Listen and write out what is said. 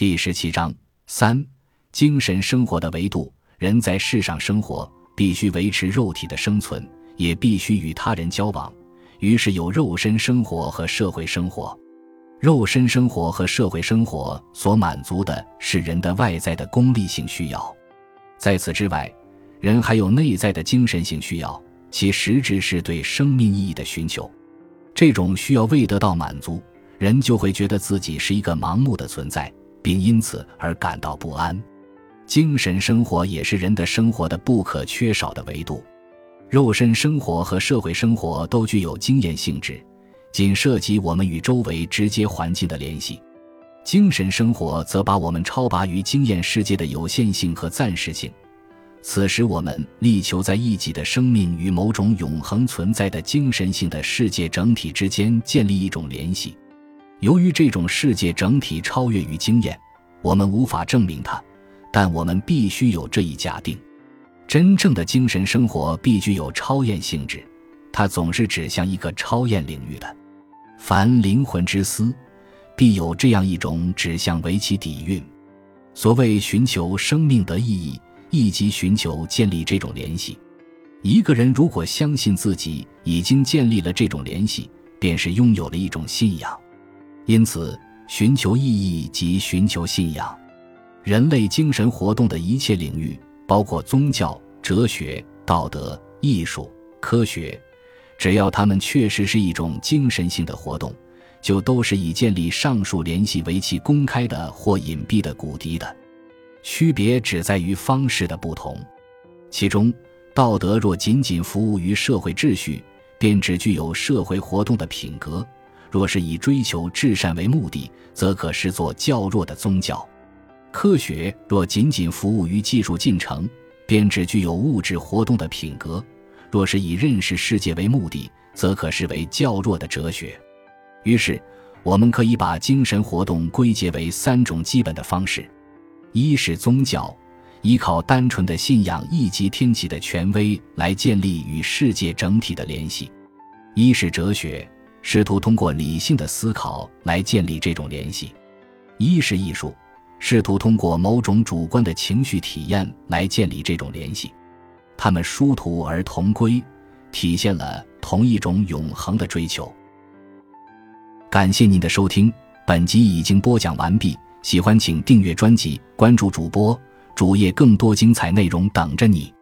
第十七章三精神生活的维度。人在世上生活，必须维持肉体的生存，也必须与他人交往。于是有肉身生活和社会生活。肉身生活和社会生活所满足的是人的外在的功利性需要，在此之外，人还有内在的精神性需要，其实质是对生命意义的寻求。这种需要未得到满足，人就会觉得自己是一个盲目的存在，并因此而感到不安。精神生活也是人的生活的不可缺少的维度。肉身生活和社会生活都具有经验性质。仅涉及我们与周围直接环境的联系，精神生活则把我们超拔于经验世界的有限性和暂时性。此时，我们力求在一己的生命与某种永恒存在的精神性的世界整体之间建立一种联系。由于这种世界整体超越于经验，我们无法证明它，但我们必须有这一假定：真正的精神生活必具有超验性质，它总是指向一个超验领域的。凡灵魂之思，必有这样一种指向为其底蕴。所谓寻求生命的意义，亦即寻求建立这种联系。一个人如果相信自己已经建立了这种联系，便是拥有了一种信仰。因此，寻求意义及寻求信仰。人类精神活动的一切领域，包括宗教、哲学、道德、艺术、科学。只要他们确实是一种精神性的活动，就都是以建立上述联系为其公开的或隐蔽的骨笛的。区别只在于方式的不同。其中，道德若仅仅服务于社会秩序，便只具有社会活动的品格；若是以追求至善为目的，则可视作较弱的宗教。科学若仅仅服务于技术进程，便只具有物质活动的品格。若是以认识世界为目的，则可视为较弱的哲学。于是，我们可以把精神活动归结为三种基本的方式：一是宗教，依靠单纯的信仰以及天启的权威来建立与世界整体的联系；一是哲学，试图通过理性的思考来建立这种联系；一是艺术，试图通过某种主观的情绪体验来建立这种联系。他们殊途而同归，体现了同一种永恒的追求。感谢您的收听，本集已经播讲完毕。喜欢请订阅专辑，关注主播主页，更多精彩内容等着你。